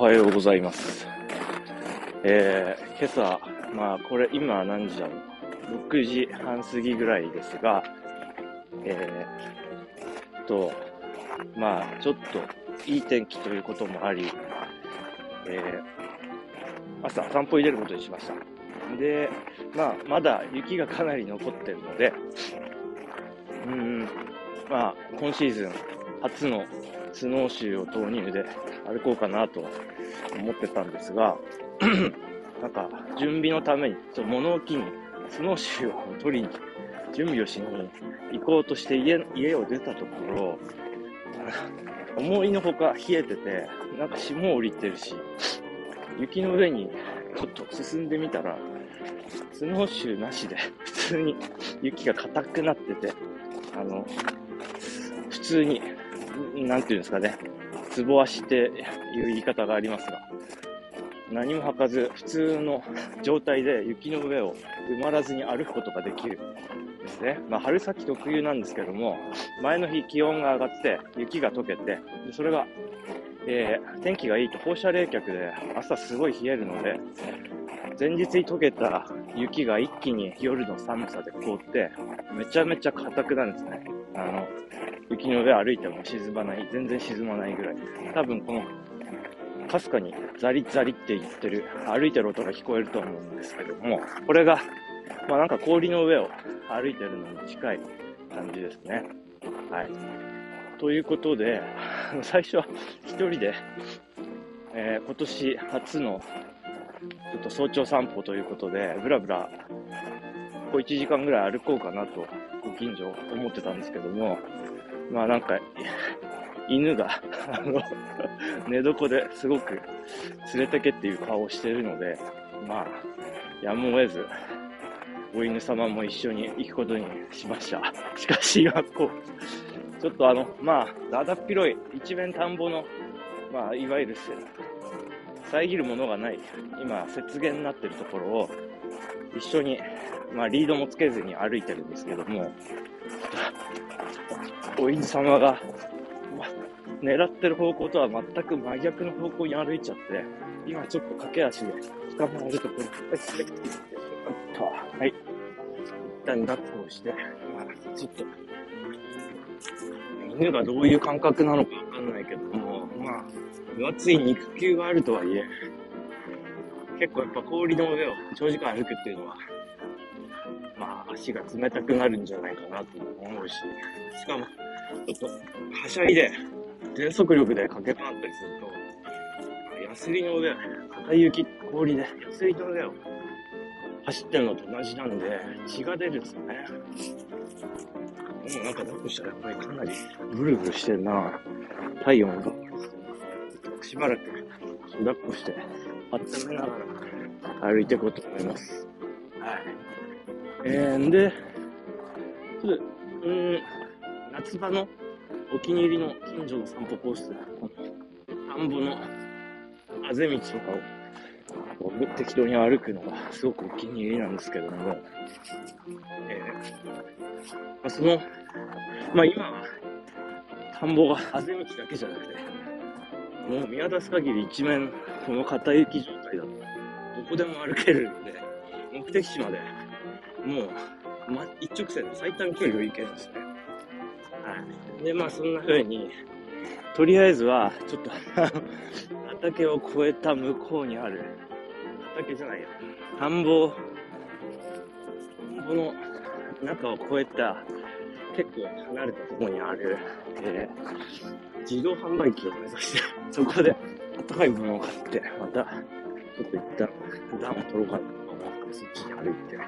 おはようございます。えー、今朝、まあこれ今何時だろう？6時半過ぎぐらいですが、えー、と、まあちょっといい天気ということもあり、えー、朝散歩に出ることにしました。で、まあまだ雪がかなり残ってるので、うん、まあ今シーズン初のスノーシューを投入で歩こうかなと思ってたんですが、なんか準備のために、ちょ物置にスノーシューを取りに、準備をしに行こうとして家家を出たところ、思いのほか冷えてて、なんか霜降りてるし、雪の上にちょっと進んでみたら、スノーシューなしで普通に雪が硬くなってて、あの、普通に、なんていうんですかね、つぼ足っていう言い方がありますが、何も履かず、普通の状態で雪の上を埋まらずに歩くことができるですね。まあ、春先特有なんですけども、前の日気温が上がって、雪が溶けて、でそれが、えー天気がいいと放射冷却で朝すごい冷えるので、前日に溶けた雪が一気に夜の寒さで凍って、めちゃめちゃ硬くなるんですね。あの、雪の上歩いても沈まない、全然沈まないぐらい。多分この、かすかにザリザリって言ってる、歩いてる音が聞こえると思うんですけども、これが、まあなんか氷の上を歩いてるのに近い感じですね。はい。ということで、最初は一人で、えー今年初のちょっと早朝散歩ということで、ぶらぶら、こう1時間ぐらい歩こうかなと、ご近所思ってたんですけども、まあなんか、犬が、あの、寝床ですごく連れてけっていう顔をしてるので、まあ、やむを得ず、お犬様も一緒に行くことにしました。しかし今こう、ちょっとあの、まあ、だだっ広い一面田んぼの、まあ、いわゆる遮るものがない、今、雪原になってるところを、一緒に、まあ、リードもつけずに歩いてるんですけども、お犬様が、ま狙ってる方向とは全く真逆の方向に歩いちゃって、今ちょっと駆け足で捕まえるところ、はい。一旦抱っこをして、まあ、ちょっと、犬がどういう感覚なのかわかんないけども、まあ、分厚い肉球があるとはいえ、結構やっぱ氷の上を長時間歩くっていうのは、足が冷たくなるんじゃないかなと思うし、しかも、ちょっと、はしゃいで、全速力で駆け回ったりすると、ヤスリの上、硬い雪、氷で、ヤスリの上を走ってるのと同じなんで、血が出るんですよね。もうなんか抱っこしたらやっぱりかなりブルブルしてるな体温が。しばらく抱っこして温めながら歩いていこうと思います。はい。えー、で、うん、夏場のお気に入りの近所の散歩コース、田んぼのあぜ道とかを適当に歩くのがすごくお気に入りなんですけども、えーまあ、その、まあ今は田んぼがあぜ道だけじゃなくて、もう見渡す限り一面この片雪状態だと、どこでも歩けるんで、目的地までもう、ま、一直線で最短距離を行けるんですね。はい。で、まあそんな風に、とりあえずは、ちょっと 畑を越えた向こうにある、畑じゃないや、田んぼ、田んぼの中を越えた、結構離れたところにある、えー自動販売機を目指して、そこで温かいものを買って、また、ちょっと一旦暖を取ろうかなと思って、そっちに歩いて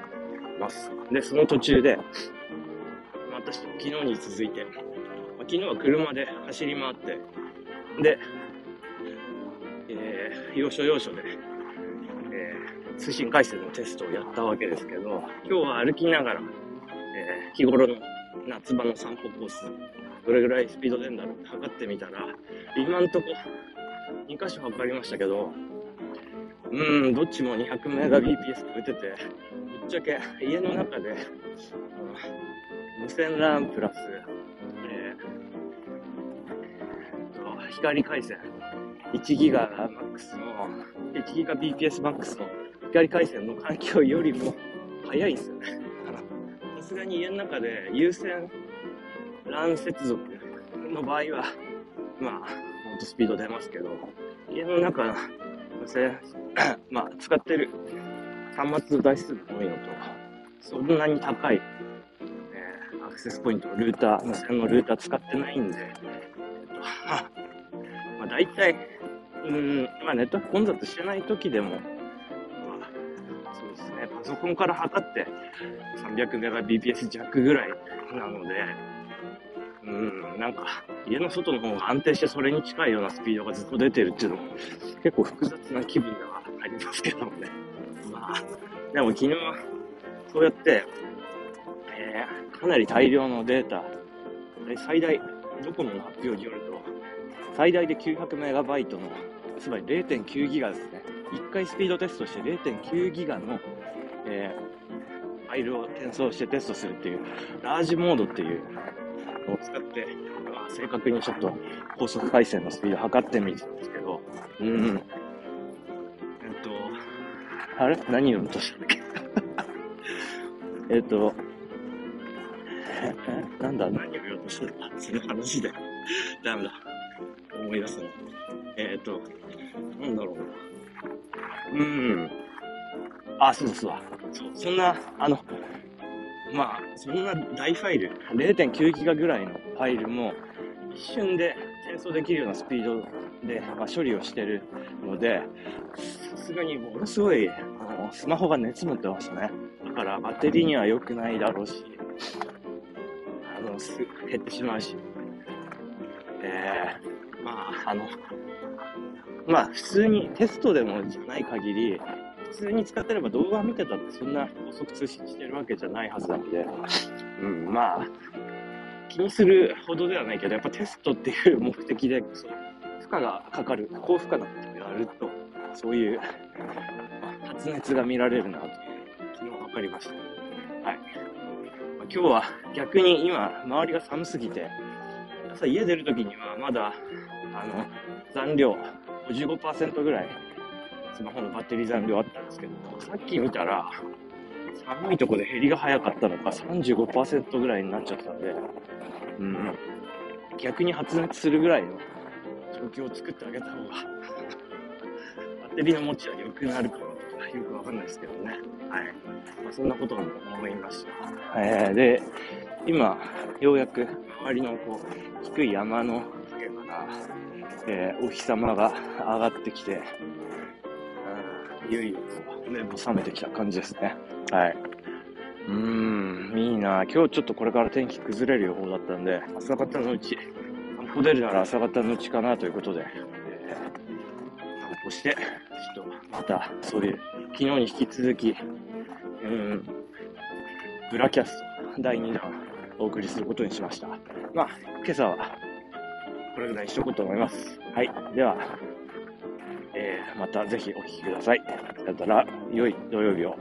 ます。で、その途中で、私、昨日に続いて、ま昨日は車で走り回って、で、えー、要所要所で、えー通信回線のテストをやったわけですけど、今日は歩きながら、えー日頃の夏場の散歩コース、どれぐらいスピード出るんだろうって測ってみたら、今んとこ2箇所測りましたけど、うん、どっちも200メガ BPS 超えてて、ぶっちゃけ家の中で、無線 LAN プラス、えーと、光回線1ギガマックスの、1ギガ BPS マックスの光回線の環境よりも速いんですよね。さすがに家の中で有線 LAN 接続の場合は、まあ、ほんとスピード出ますけど、家の中の、まあ、使ってる。端末台数が多いのと、そんなに高い、えー、アクセスポイント、ルーター、無線のルーター使ってないんで、えっと、まあ大体、うん、まあネットワーク混雑してない時でも、まあ、そうですね、パソコンから測って 300Mbps 弱ぐらいなので、うん、なんか、家の外の方が安定してそれに近いようなスピードがずっと出てるっていうのも、結構複雑な気分ではありますけどもね。まあ、でも昨日、そうやって、えー、かなり大量のデータ、最大、ドコモの発表によると、最大で900メガバイトの、つまり0.9ギガですね。1回スピードテストして0.9ギガの、えー、ファイルを転送してテストするっていう、ラージモードっていうを使って、まあ、正確にちょっと高速回線のスピード測ってみたんですけど、うん。えっと、あれ？何を落としたっけ？えっと、え、なんだ？何を言おうとしたんだその話で。ダメだ。思い出すの。えっ、と、なんだろうな。うん。あ、そうそうそう。そんな、あの、まあ、そんな大ファイル、0.9ギガぐらいのファイルも、一瞬で転送できるようなスピードで、まあ、処理をしてるので、さすがにものすごい、あの、スマホが熱持ってましたね。だからバッテリーには良くないだろうし、あの、す減ってしまうし。えー、まあ、あの、まあ、普通にテストでもじゃない限り、普通に使ってれば動画見てたってそんな高速通信してるわけじゃないはずなので、うん、まあ、気にするほどではないけど、やっぱテストっていう目的で、そ負荷がかかる、高負荷なことやると、そういう発熱が見られるなと、昨日分かりました。はい。まあ、今日は逆に今、周りが寒すぎて、朝家出るときにはまだ、あの、残量55%ぐらいスマホのバッテリー残量あったんですけど、さっき見たら、寒いとこで減りが早かったのか35%ぐらいになっちゃったんで、うん、逆に発熱するぐらいの状況を作ってあげた方がバッテリーの持ちは良くなるかなとか、よくわかんないですけどね。はい。まあ、そんなことも思いました。えー、で、今、ようやく周りのこう、低い山の影から、えー、お日様が上がってきて、いよいよ目も覚めてきた感じですね。はい。うーん、いいな今日ちょっとこれから天気崩れる予報だったんで、朝方のうち、散歩出るなら朝方のうちかなということで、えー、散歩して、ちょっとまたそういう、昨日に引き続き、うん、ブラキャスト第2弾お送りすることにしました。まあ、今朝はこれぐらいにしとこうと思います。はい。では、えー、またぜひお聴きください。だったら、良い土曜日を。